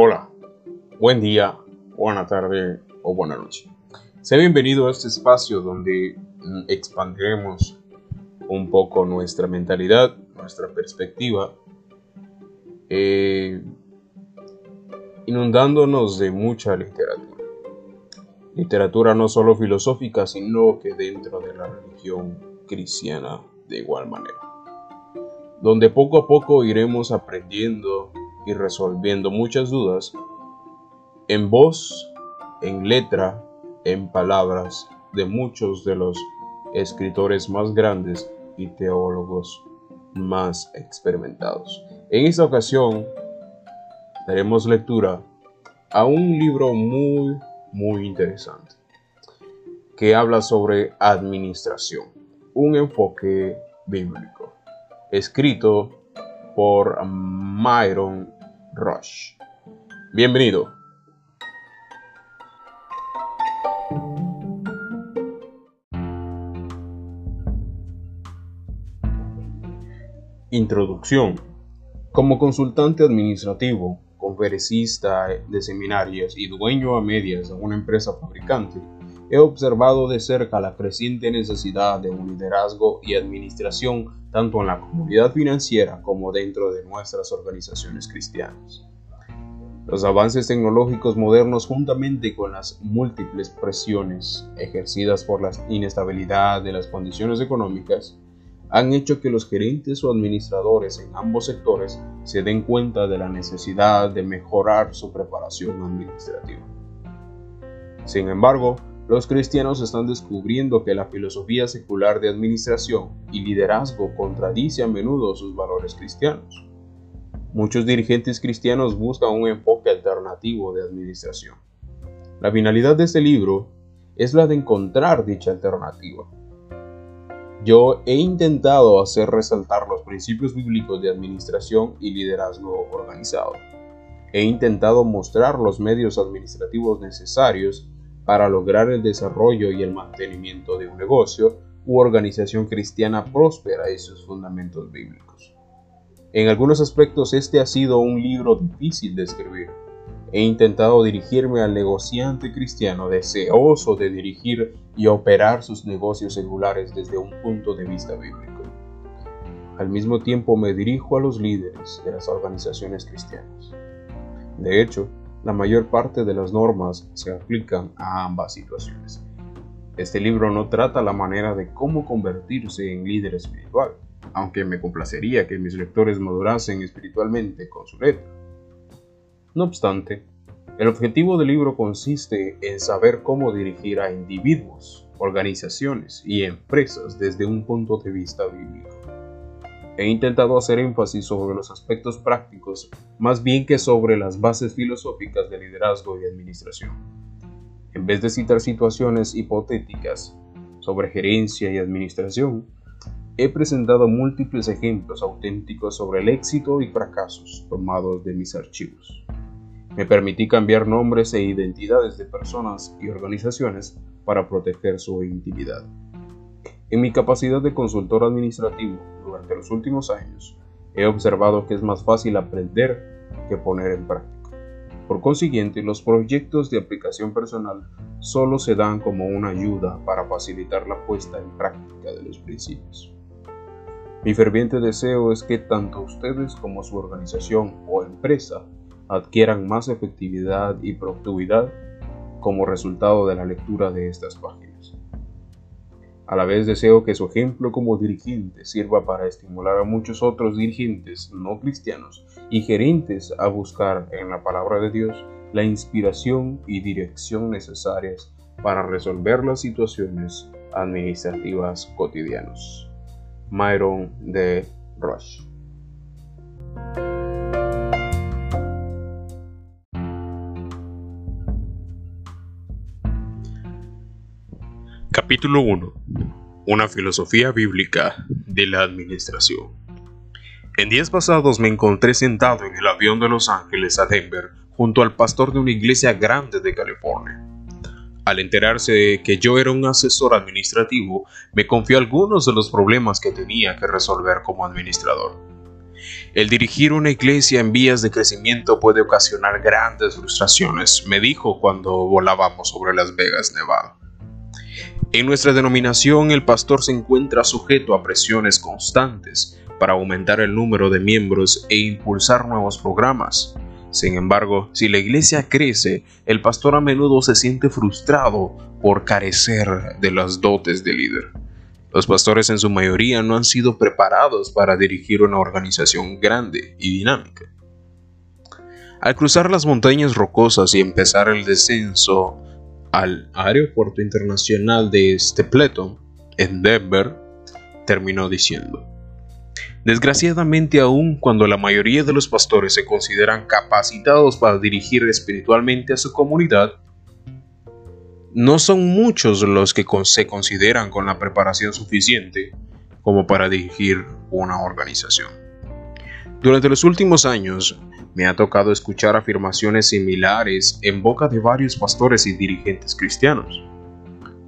Hola, buen día, buena tarde o buena noche. Sea bienvenido a este espacio donde mm, expandiremos un poco nuestra mentalidad, nuestra perspectiva, eh, inundándonos de mucha literatura. Literatura no solo filosófica, sino que dentro de la religión cristiana de igual manera. Donde poco a poco iremos aprendiendo y resolviendo muchas dudas en voz, en letra, en palabras de muchos de los escritores más grandes y teólogos más experimentados. En esta ocasión daremos lectura a un libro muy, muy interesante que habla sobre administración, un enfoque bíblico, escrito por Myron Rush. Bienvenido. Introducción. Como consultante administrativo, conferencista de seminarios y dueño a medias de una empresa fabricante, he observado de cerca la creciente necesidad de un liderazgo y administración tanto en la comunidad financiera como dentro de nuestras organizaciones cristianas. Los avances tecnológicos modernos juntamente con las múltiples presiones ejercidas por la inestabilidad de las condiciones económicas han hecho que los gerentes o administradores en ambos sectores se den cuenta de la necesidad de mejorar su preparación administrativa. Sin embargo, los cristianos están descubriendo que la filosofía secular de administración y liderazgo contradice a menudo sus valores cristianos. Muchos dirigentes cristianos buscan un enfoque alternativo de administración. La finalidad de este libro es la de encontrar dicha alternativa. Yo he intentado hacer resaltar los principios bíblicos de administración y liderazgo organizado. He intentado mostrar los medios administrativos necesarios para lograr el desarrollo y el mantenimiento de un negocio u organización cristiana próspera y sus fundamentos bíblicos. En algunos aspectos este ha sido un libro difícil de escribir. He intentado dirigirme al negociante cristiano deseoso de dirigir y operar sus negocios seculares desde un punto de vista bíblico. Al mismo tiempo me dirijo a los líderes de las organizaciones cristianas. De hecho, la mayor parte de las normas se aplican a ambas situaciones. Este libro no trata la manera de cómo convertirse en líder espiritual, aunque me complacería que mis lectores madurasen espiritualmente con su letra. No obstante, el objetivo del libro consiste en saber cómo dirigir a individuos, organizaciones y empresas desde un punto de vista bíblico. He intentado hacer énfasis sobre los aspectos prácticos más bien que sobre las bases filosóficas de liderazgo y administración. En vez de citar situaciones hipotéticas sobre gerencia y administración, he presentado múltiples ejemplos auténticos sobre el éxito y fracasos tomados de mis archivos. Me permití cambiar nombres e identidades de personas y organizaciones para proteger su intimidad. En mi capacidad de consultor administrativo durante los últimos años, he observado que es más fácil aprender que poner en práctica. Por consiguiente, los proyectos de aplicación personal solo se dan como una ayuda para facilitar la puesta en práctica de los principios. Mi ferviente deseo es que tanto ustedes como su organización o empresa adquieran más efectividad y productividad como resultado de la lectura de estas páginas. A la vez deseo que su ejemplo como dirigente sirva para estimular a muchos otros dirigentes no cristianos y gerentes a buscar en la palabra de Dios la inspiración y dirección necesarias para resolver las situaciones administrativas cotidianas. Myron de Rush. Capítulo 1. Una filosofía bíblica de la administración. En días pasados me encontré sentado en el avión de Los Ángeles a Denver junto al pastor de una iglesia grande de California. Al enterarse de que yo era un asesor administrativo, me confió algunos de los problemas que tenía que resolver como administrador. El dirigir una iglesia en vías de crecimiento puede ocasionar grandes frustraciones, me dijo cuando volábamos sobre Las Vegas, Nevada. En nuestra denominación el pastor se encuentra sujeto a presiones constantes para aumentar el número de miembros e impulsar nuevos programas. Sin embargo, si la iglesia crece, el pastor a menudo se siente frustrado por carecer de las dotes de líder. Los pastores en su mayoría no han sido preparados para dirigir una organización grande y dinámica. Al cruzar las montañas rocosas y empezar el descenso al aeropuerto internacional de Stapleton, en Denver, terminó diciendo, Desgraciadamente aún cuando la mayoría de los pastores se consideran capacitados para dirigir espiritualmente a su comunidad, no son muchos los que se consideran con la preparación suficiente como para dirigir una organización. Durante los últimos años, me ha tocado escuchar afirmaciones similares en boca de varios pastores y dirigentes cristianos.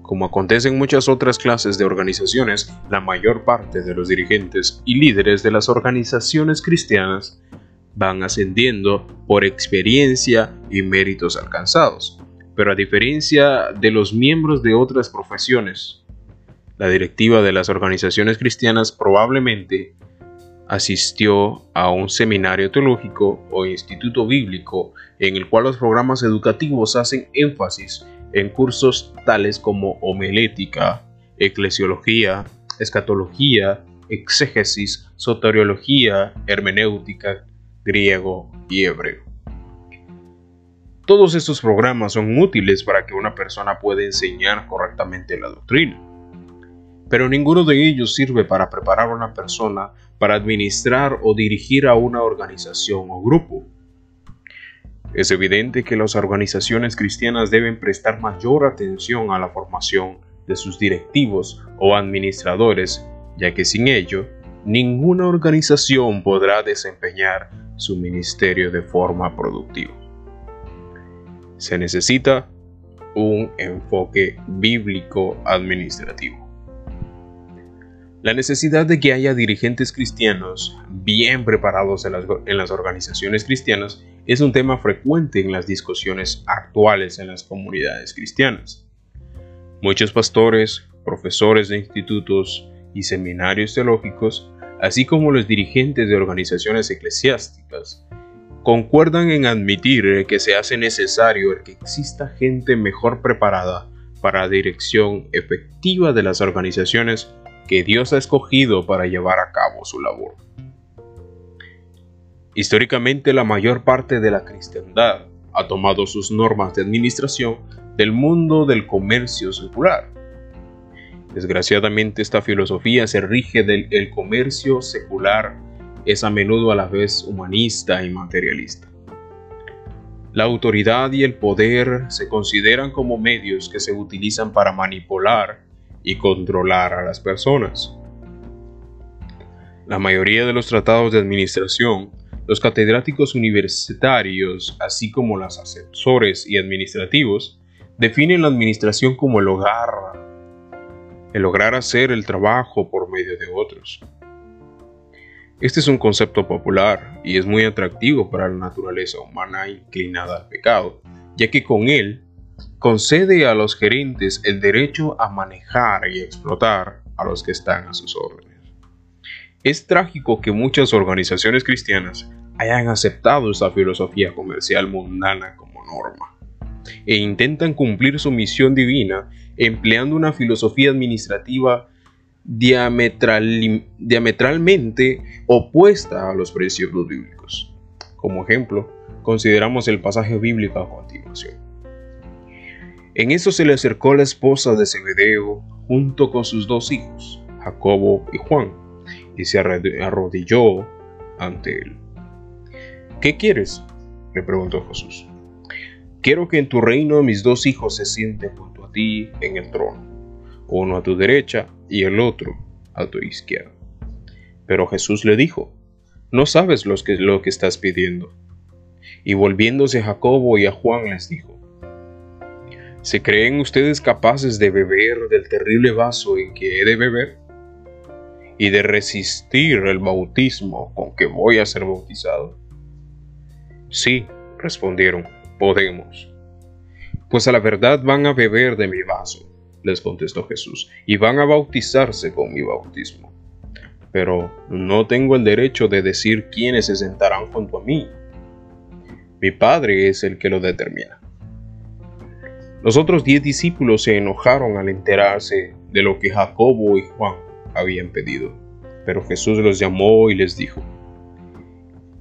Como acontece en muchas otras clases de organizaciones, la mayor parte de los dirigentes y líderes de las organizaciones cristianas van ascendiendo por experiencia y méritos alcanzados, pero a diferencia de los miembros de otras profesiones, la directiva de las organizaciones cristianas probablemente asistió a un seminario teológico o instituto bíblico en el cual los programas educativos hacen énfasis en cursos tales como homilética, eclesiología, escatología, exégesis, soteriología, hermenéutica, griego y hebreo. Todos estos programas son útiles para que una persona pueda enseñar correctamente la doctrina, pero ninguno de ellos sirve para preparar a una persona para administrar o dirigir a una organización o grupo. Es evidente que las organizaciones cristianas deben prestar mayor atención a la formación de sus directivos o administradores, ya que sin ello, ninguna organización podrá desempeñar su ministerio de forma productiva. Se necesita un enfoque bíblico administrativo. La necesidad de que haya dirigentes cristianos bien preparados en las, organizaciones cristianas es un tema frecuente en las discusiones actuales en las comunidades cristianas. Muchos pastores, profesores de institutos y seminarios teológicos, así como los dirigentes de organizaciones eclesiásticas, concuerdan en admitir que se hace necesario que exista gente mejor preparada para la dirección efectiva de las organizaciones que Dios ha escogido para llevar a cabo su labor. Históricamente la mayor parte de la cristiandad ha tomado sus normas de administración del mundo del comercio secular. Desgraciadamente esta filosofía se rige del el comercio secular es a menudo a la vez humanista y materialista. La autoridad y el poder se consideran como medios que se utilizan para manipular y controlar a las personas. La mayoría de los tratados de administración, los catedráticos universitarios, así como los asesores y administrativos, definen la administración como el hogar, el lograr hacer el trabajo por medio de otros. Este es un concepto popular y es muy atractivo para la naturaleza humana inclinada al pecado, ya que con él concede a los gerentes el derecho a manejar y explotar a los que están a sus órdenes. Es trágico que muchas organizaciones cristianas hayan aceptado esta filosofía comercial mundana como norma e intentan cumplir su misión divina empleando una filosofía administrativa diametralmente opuesta a los principios bíblicos. Como ejemplo, consideramos el pasaje bíblico a continuación. En eso se le acercó la esposa de Zebedeo junto con sus dos hijos, Jacobo y Juan, y se arrodilló ante él. ¿Qué quieres? le preguntó Jesús. Quiero que en tu reino mis dos hijos se sienten junto a ti en el trono, uno a tu derecha y el otro a tu izquierda. Pero Jesús le dijo, no sabes lo que, lo que estás pidiendo. Y volviéndose a Jacobo y a Juan les dijo, ¿Se creen ustedes capaces de beber del terrible vaso en que he de beber? y de resistir el bautismo con que voy a ser bautizado? Sí, respondieron, podemos. Pues a la verdad van a beber de mi vaso, les contestó Jesús, y van a bautizarse con mi bautismo. Pero no tengo el derecho de decir quiénes se sentarán junto a mí. Mi Padre es el que lo determina. Los otros diez discípulos se enojaron al enterarse de lo que Jacobo y Juan habían pedido, pero Jesús los llamó y les dijo,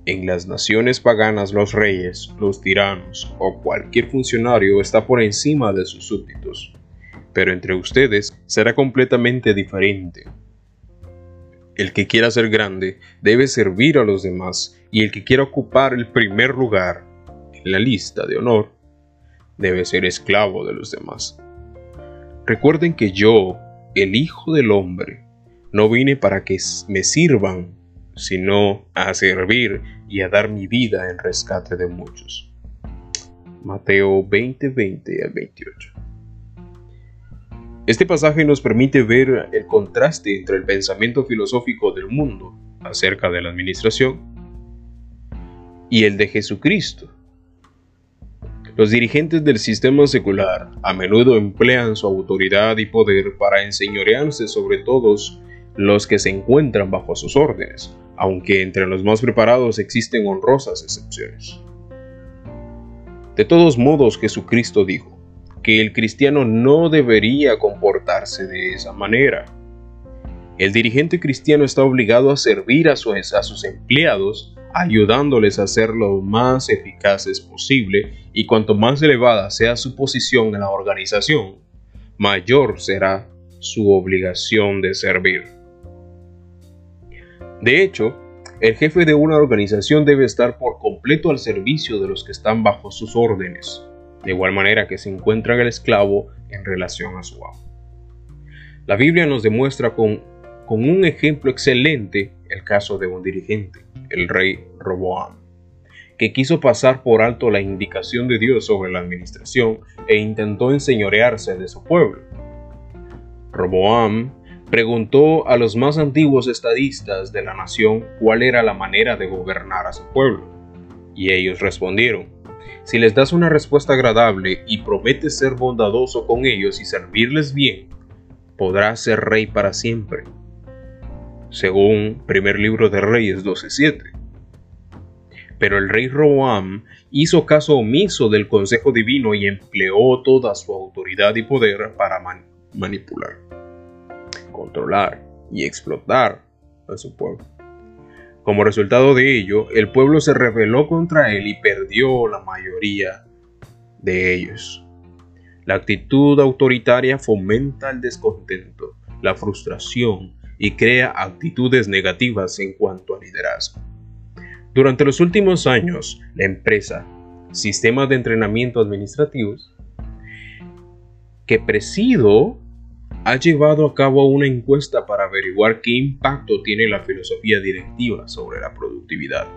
en las naciones paganas los reyes, los tiranos o cualquier funcionario está por encima de sus súbditos, pero entre ustedes será completamente diferente. El que quiera ser grande debe servir a los demás y el que quiera ocupar el primer lugar en la lista de honor debe ser esclavo de los demás. Recuerden que yo, el Hijo del Hombre, no vine para que me sirvan, sino a servir y a dar mi vida en rescate de muchos. Mateo 20, 20 al 28. Este pasaje nos permite ver el contraste entre el pensamiento filosófico del mundo acerca de la administración y el de Jesucristo. Los dirigentes del sistema secular a menudo emplean su autoridad y poder para enseñorearse sobre todos los que se encuentran bajo sus órdenes, aunque entre los más preparados existen honrosas excepciones. De todos modos, Jesucristo dijo que el cristiano no debería comportarse de esa manera. El dirigente cristiano está obligado a servir a, sus empleados, ayudándoles a ser lo más eficaces posible, y cuanto más elevada sea su posición en la organización, mayor será su obligación de servir. De hecho, el jefe de una organización debe estar por completo al servicio de los que están bajo sus órdenes, de igual manera que se encuentra el esclavo en relación a su amo. La Biblia nos demuestra con, con un ejemplo excelente el caso de un dirigente, el rey Roboam, que quiso pasar por alto la indicación de Dios sobre la administración e intentó enseñorearse de su pueblo. Roboam preguntó a los más antiguos estadistas de la nación cuál era la manera de gobernar a su pueblo. Y ellos respondieron, si les das una respuesta agradable y prometes ser bondadoso con ellos y servirles bien, podrás ser rey para siempre. Según primer libro de Reyes 12:7. Pero el rey Roam hizo caso omiso del consejo divino y empleó toda su autoridad y poder para manipular controlar y explotar a su pueblo. Como resultado de ello, el pueblo se rebeló contra él y perdió la mayoría de ellos. La actitud autoritaria fomenta el descontento, la frustración y crea actitudes negativas en cuanto a liderazgo. Durante los últimos años, la empresa Sistemas de Entrenamiento Administrativos, que presido, ha llevado a cabo una encuesta para averiguar qué impacto tiene la filosofía directiva sobre la productividad.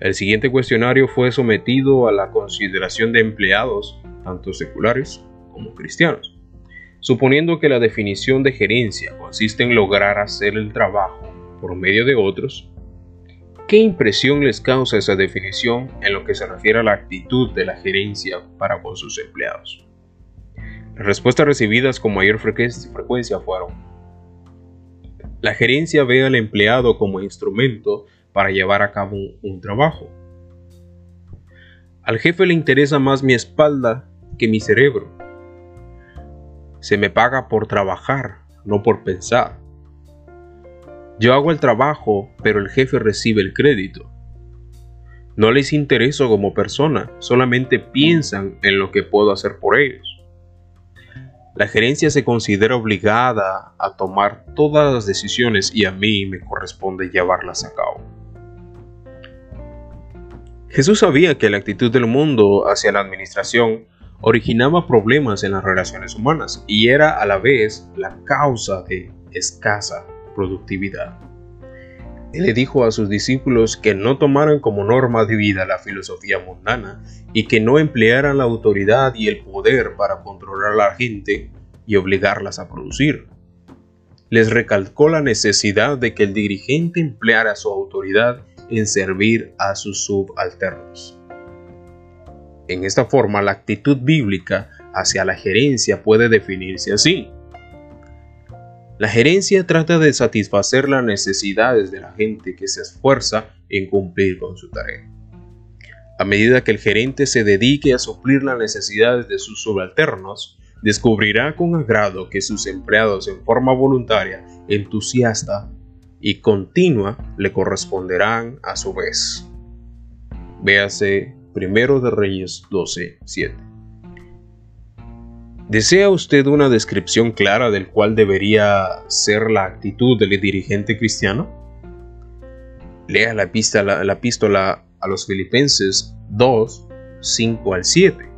El siguiente cuestionario fue sometido a la consideración de empleados, tanto seculares como cristianos. Suponiendo que la definición de gerencia consiste en lograr hacer el trabajo por medio de otros, ¿qué impresión les causa esa definición en lo que se refiere a la actitud de la gerencia para con sus empleados? Las respuestas recibidas con mayor frecuencia fueron, la gerencia ve al empleado como instrumento para llevar a cabo un, trabajo. Al jefe le interesa más mi espalda que mi cerebro. Se me paga por trabajar, no por pensar. Yo hago el trabajo, pero el jefe recibe el crédito. No les intereso como persona, solamente piensan en lo que puedo hacer por ellos. La gerencia se considera obligada a tomar todas las decisiones y a mí me corresponde llevarlas a cabo. Jesús sabía que la actitud del mundo hacia la administración originaba problemas en las relaciones humanas y era a la vez la causa de escasa productividad. Él le dijo a sus discípulos que no tomaran como norma de vida la filosofía mundana y que no emplearan la autoridad y el poder para controlar a la gente y obligarlas a producir. les recalcó la necesidad de que el dirigente empleara su autoridad en servir a sus subalternos. En esta forma, la actitud bíblica hacia la gerencia puede definirse así. La gerencia trata de satisfacer las necesidades de la gente que se esfuerza en cumplir con su tarea. A medida que el gerente se dedique a suplir las necesidades de sus subalternos, descubrirá con agrado que sus empleados en forma voluntaria, entusiasta y continua le corresponderán a su vez. Véase Primero de Reyes 12, 7. ¿Desea usted una descripción clara del cual debería ser la actitud del dirigente cristiano? Lea la epístola, la epístola a los Filipenses 2, 5 al 7,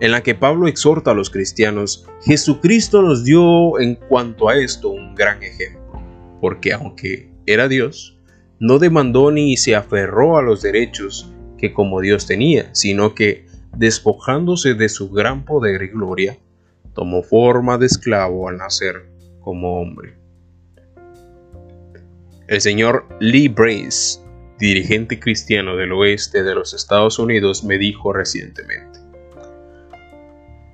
en la que Pablo exhorta a los cristianos, Jesucristo nos dio en cuanto a esto un gran ejemplo, porque aunque era Dios, no demandó ni se aferró a los derechos que como Dios tenía, sino que despojándose de su gran poder y gloria, tomó forma de esclavo al nacer como hombre. El señor Lee Brace, dirigente cristiano del oeste de los Estados Unidos, me dijo recientemente,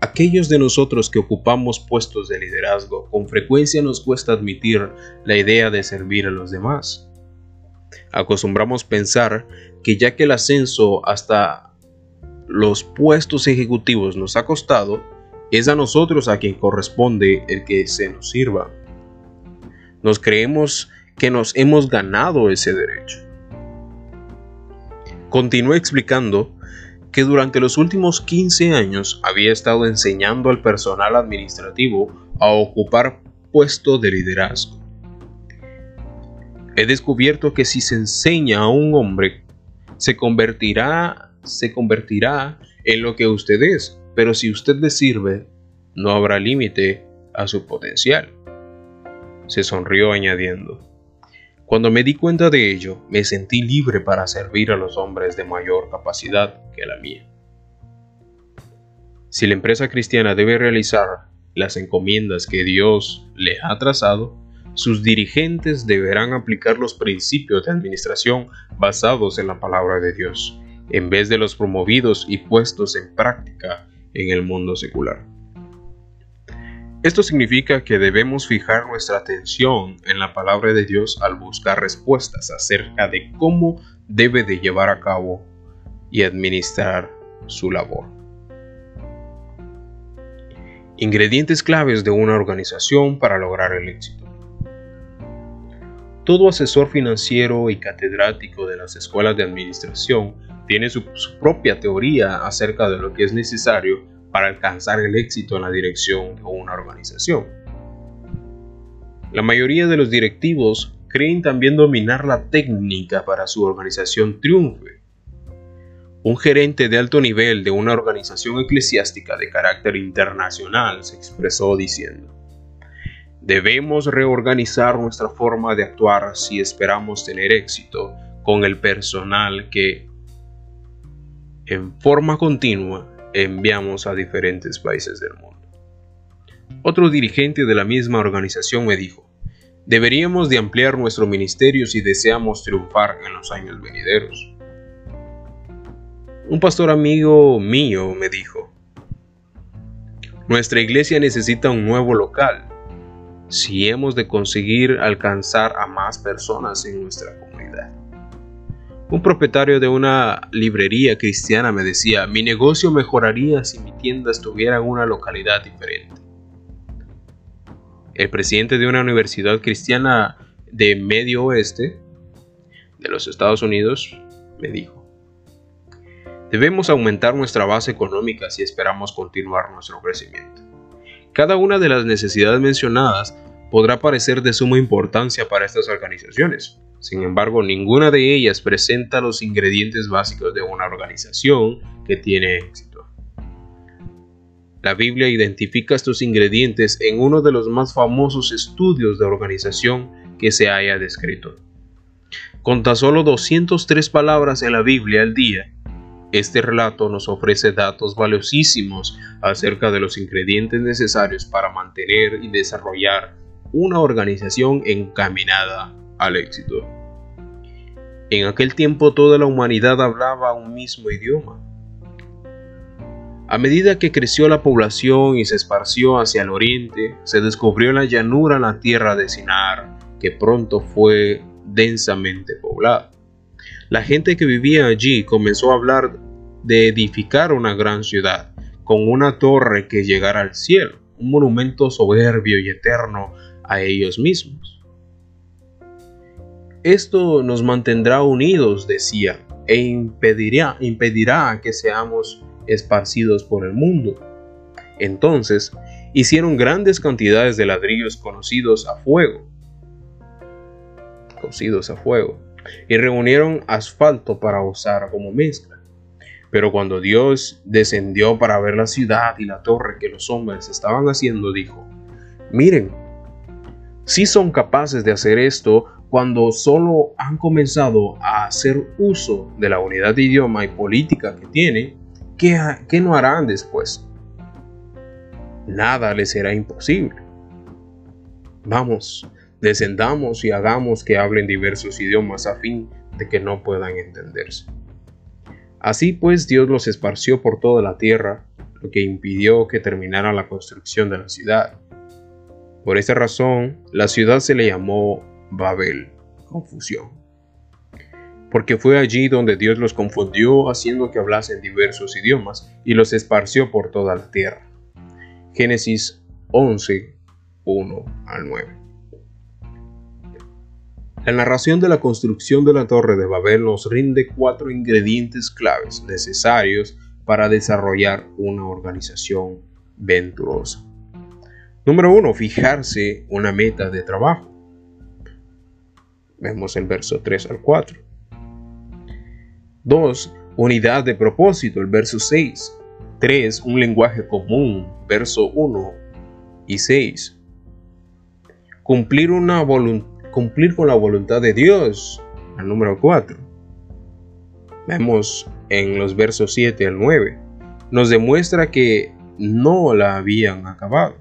Aquellos de nosotros que ocupamos puestos de liderazgo, con frecuencia nos cuesta admitir la idea de servir a los demás. Acostumbramos pensar que ya que el ascenso hasta los puestos ejecutivos nos ha costado, es a nosotros a quien corresponde el que se nos sirva. Nos creemos que nos hemos ganado ese derecho. Continúe explicando que durante los últimos 15 años había estado enseñando al personal administrativo a ocupar puestos de liderazgo. He descubierto que si se enseña a un hombre, se convertirá se convertirá en lo que usted es, pero si usted le sirve, no habrá límite a su potencial. Se sonrió añadiendo, cuando me di cuenta de ello, me sentí libre para servir a los hombres de mayor capacidad que la mía. Si la empresa cristiana debe realizar las encomiendas que Dios le ha trazado, sus dirigentes deberán aplicar los principios de administración basados en la palabra de Dios en vez de los promovidos y puestos en práctica en el mundo secular. Esto significa que debemos fijar nuestra atención en la palabra de Dios al buscar respuestas acerca de cómo debe de llevar a cabo y administrar su labor. Ingredientes claves de una organización para lograr el éxito. Todo asesor financiero y catedrático de las escuelas de administración tiene su, propia teoría acerca de lo que es necesario para alcanzar el éxito en la dirección de una organización. La mayoría de los directivos creen también dominar la técnica para su organización triunfe. Un gerente de alto nivel de una organización eclesiástica de carácter internacional se expresó diciendo, Debemos reorganizar nuestra forma de actuar si esperamos tener éxito con el personal que en forma continua enviamos a diferentes países del mundo. Otro dirigente de la misma organización me dijo, deberíamos de ampliar nuestro ministerio si deseamos triunfar en los años venideros. Un pastor amigo mío me dijo, nuestra iglesia necesita un nuevo local si hemos de conseguir alcanzar a más personas en nuestra comunidad. Un propietario de una librería cristiana me decía, mi negocio mejoraría si mi tienda estuviera en una localidad diferente. El presidente de una universidad cristiana de Medio Oeste de los Estados Unidos me dijo, debemos aumentar nuestra base económica si esperamos continuar nuestro crecimiento. Cada una de las necesidades mencionadas podrá parecer de suma importancia para estas organizaciones, sin embargo, ninguna de ellas presenta los ingredientes básicos de una organización que tiene éxito. La Biblia identifica estos ingredientes en uno de los más famosos estudios de organización que se haya descrito. Con tan solo 203 palabras en la Biblia al día, este relato nos ofrece datos valiosísimos acerca de los ingredientes necesarios para mantener y desarrollar una organización encaminada al éxito. En aquel tiempo toda la humanidad hablaba un mismo idioma. A medida que creció la población y se esparció hacia el oriente, se descubrió la llanura la tierra de Sinar, que pronto fue densamente poblada. La gente que vivía allí comenzó a hablar de edificar una gran ciudad, con una torre que llegara al cielo, un monumento soberbio y eterno a ellos mismos. Esto nos mantendrá unidos, decía, e impedirá, impedirá que seamos esparcidos por el mundo. Entonces, hicieron grandes cantidades de ladrillos conocidos a fuego, cocidos a fuego, y reunieron asfalto para usar como mezcla. Pero cuando Dios descendió para ver la ciudad y la torre que los hombres estaban haciendo, dijo, miren, si son capaces de hacer esto cuando solo han comenzado a hacer uso de la unidad de idioma y política que tienen, ¿qué, qué no harán después? Nada les será imposible. Vamos, descendamos y hagamos que hablen diversos idiomas a fin de que no puedan entenderse. Así pues Dios los esparció por toda la tierra, lo que impidió que terminara la construcción de la ciudad. Por esta razón, la ciudad se le llamó Babel, confusión. Porque fue allí donde Dios los confundió haciendo que hablasen diversos idiomas y los esparció por toda la tierra. Génesis 11, 1 al 9. La narración de la construcción de la Torre de Babel nos rinde cuatro ingredientes claves necesarios para desarrollar una organización venturosa. Número uno, fijarse una meta de trabajo. Vemos el verso 3 al 4. 2. Unidad de propósito, el verso 6. 3. Un lenguaje común, verso 1 y 6. Cumplir una voluntad cumplir con la voluntad de Dios. El número 4. Vemos en los versos 7 al 9. Nos demuestra que no la habían acabado.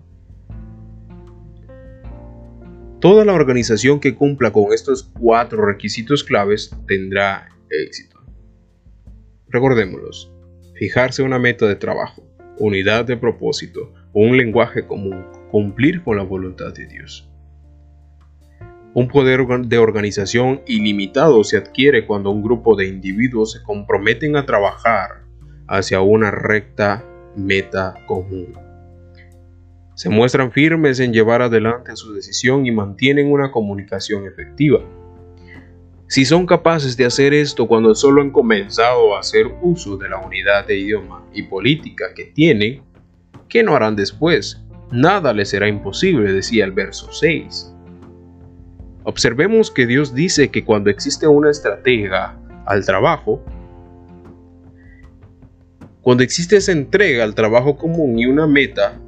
Toda la organización que cumpla con estos cuatro requisitos claves tendrá éxito. Recordémoslos. Fijarse una meta de trabajo, unidad de propósito, un lenguaje común, cumplir con la voluntad de Dios. Un poder de organización ilimitado se adquiere cuando un grupo de individuos se comprometen a trabajar hacia una recta meta común. Se muestran firmes en llevar adelante su decisión y mantienen una comunicación efectiva. Si son capaces de hacer esto cuando solo han comenzado a hacer uso de la unidad de idioma y política que tienen, ¿qué no harán después? Nada les será imposible, decía el verso 6. Observemos que Dios dice que cuando existe una estratega al trabajo, cuando existe esa entrega al trabajo común y una meta,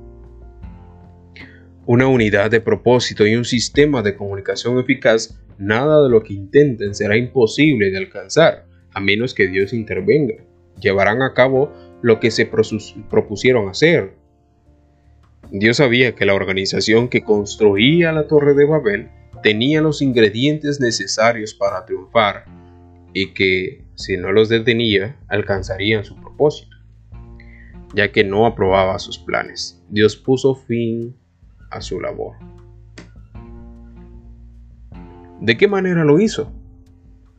una unidad de propósito y un sistema de comunicación eficaz, nada de lo que intenten será imposible de alcanzar, a menos que Dios intervenga. Llevarán a cabo lo que se propusieron hacer. Dios sabía que la organización que construía la Torre de Babel tenía los ingredientes necesarios para triunfar y que, si no los detenía, alcanzarían su propósito, ya que no aprobaba sus planes. Dios puso fin a su labor. ¿De qué manera lo hizo?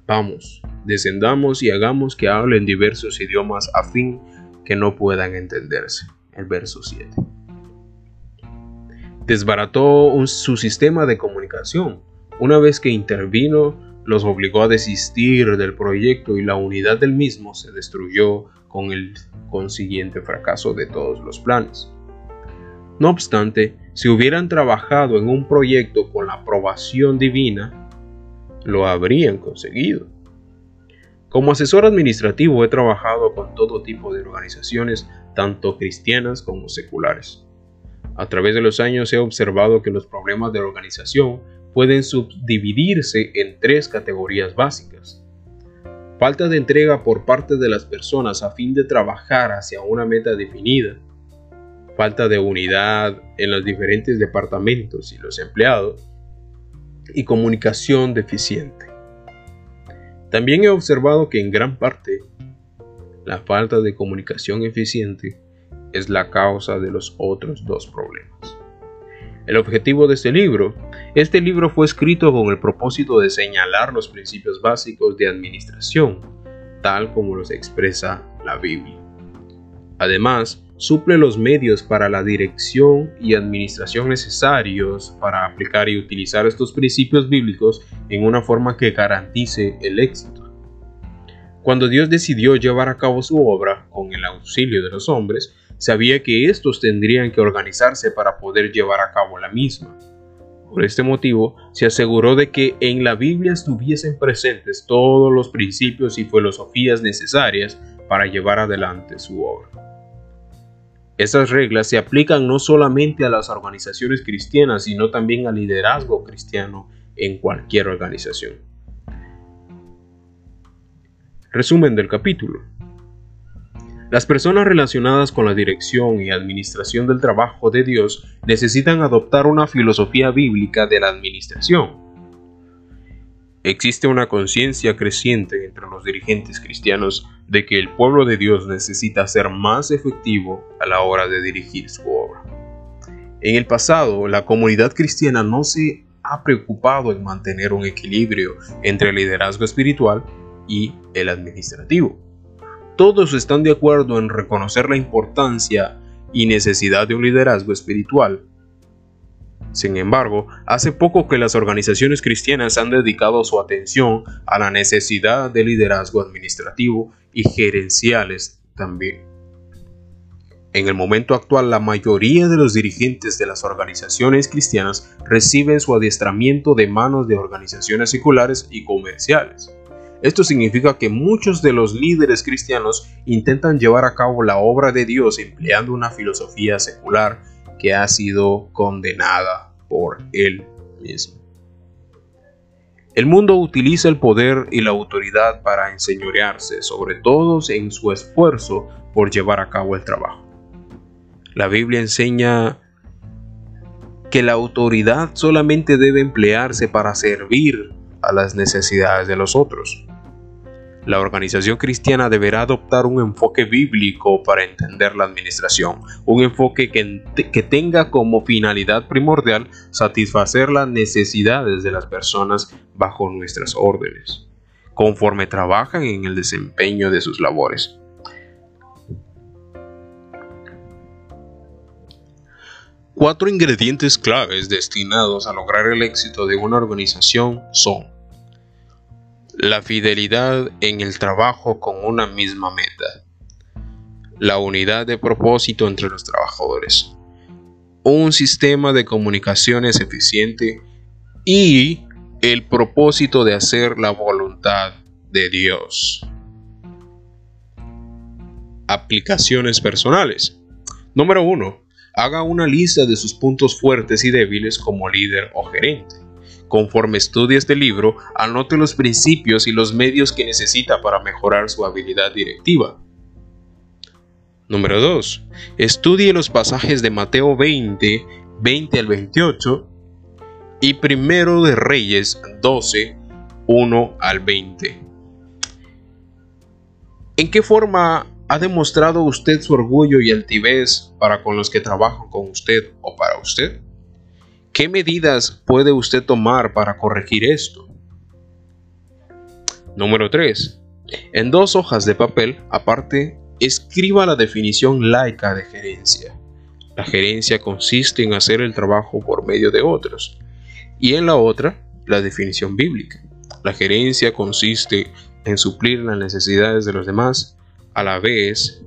Vamos, descendamos y hagamos que hablen diversos idiomas a fin que no puedan entenderse. El verso 7 desbarató su sistema de comunicación. Una vez que intervino, los obligó a desistir del proyecto y la unidad del mismo se destruyó con el consiguiente fracaso de todos los planes. No obstante, si hubieran trabajado en un proyecto con la aprobación divina, lo habrían conseguido. Como asesor administrativo he trabajado con todo tipo de organizaciones, tanto cristianas como seculares. A través de los años he observado que los problemas de organización pueden subdividirse en tres categorías básicas. Falta de entrega por parte de las personas a fin de trabajar hacia una meta definida. falta de unidad en los diferentes departamentos y los empleados, y comunicación deficiente. También he observado que en gran parte la falta de comunicación eficiente es la causa de los otros dos problemas. El objetivo de este libro, este libro fue escrito con el propósito de señalar los principios básicos de administración, tal como los expresa la Biblia. Además, suple los medios para la dirección y administración necesarios para aplicar y utilizar estos principios bíblicos en una forma que garantice el éxito. Cuando Dios decidió llevar a cabo su obra con el auxilio de los hombres, sabía que estos tendrían que organizarse para poder llevar a cabo la misma. Por este motivo, se aseguró de que en la Biblia estuviesen presentes todos los principios y filosofías necesarias para llevar adelante su obra. Estas reglas se aplican no solamente a las organizaciones cristianas, sino también al liderazgo cristiano en cualquier organización. Resumen del capítulo. Las personas relacionadas con la dirección y administración del trabajo de Dios necesitan adoptar una filosofía bíblica de la administración Existe una conciencia creciente entre los dirigentes cristianos de que el pueblo de Dios necesita ser más efectivo a la hora de dirigir su obra. En el pasado, la comunidad cristiana no se ha preocupado en mantener un equilibrio entre el liderazgo espiritual y el administrativo. Todos están de acuerdo en reconocer la importancia y necesidad de un liderazgo espiritual sin embargo, hace poco que las organizaciones cristianas han dedicado su atención a la necesidad de liderazgo administrativo y gerenciales también. En el momento actual, la mayoría de los dirigentes de las organizaciones cristianas reciben su adiestramiento de manos de organizaciones seculares y comerciales. Esto significa que muchos de los líderes cristianos intentan llevar a cabo la obra de Dios empleando una filosofía secular que ha sido condenada por él mismo. El mundo utiliza el poder y la autoridad para enseñorearse sobre todos en su esfuerzo por llevar a cabo el trabajo. La Biblia enseña que la autoridad solamente debe emplearse para servir a las necesidades de los otros. La organización cristiana deberá adoptar un enfoque bíblico para entender la administración, un enfoque que, que, tenga como finalidad primordial satisfacer las necesidades de las personas bajo nuestras órdenes, conforme trabajan en el desempeño de sus labores. Cuatro ingredientes claves destinados a lograr el éxito de una organización son la fidelidad en el trabajo con una misma meta, la unidad de propósito entre los trabajadores, un sistema de comunicaciones eficiente y el propósito de hacer la voluntad de Dios. Aplicaciones personales. Número 1. Haga una lista de sus puntos fuertes y débiles como líder o gerente. Conforme estudie este libro, anote los principios y los medios que necesita para mejorar su habilidad directiva. Número 2. Estudie los pasajes de Mateo 20, 20 al 28 y Primero de Reyes 12, 1 al 20. ¿En qué forma ha demostrado usted su orgullo y altivez para con los que trabajan con usted o para usted? ¿Qué medidas puede usted tomar para corregir esto? Número 3. En dos hojas de papel, aparte, escriba la definición laica de gerencia. La gerencia consiste en hacer el trabajo por medio de otros. Y en la otra, la definición bíblica. La gerencia consiste en suplir las necesidades de los demás a la vez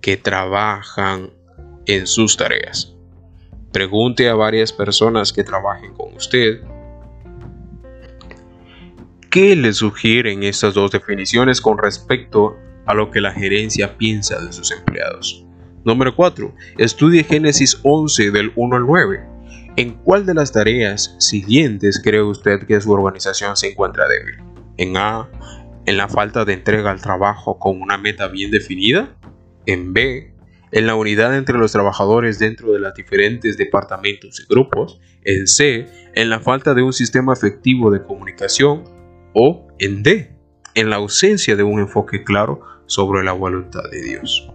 que trabajan en sus tareas. Pregunte a varias personas que trabajen con usted qué le sugieren estas dos definiciones con respecto a lo que la gerencia piensa de sus empleados. Número 4. Estudie Génesis 11 del 1 al 9. ¿En cuál de las tareas siguientes cree usted que su organización se encuentra débil? En A, en la falta de entrega al trabajo con una meta bien definida. En B, en la unidad entre los trabajadores dentro de los diferentes departamentos y grupos, en C, en la falta de un sistema efectivo de comunicación, o en D, en la ausencia de un enfoque claro sobre la voluntad de Dios.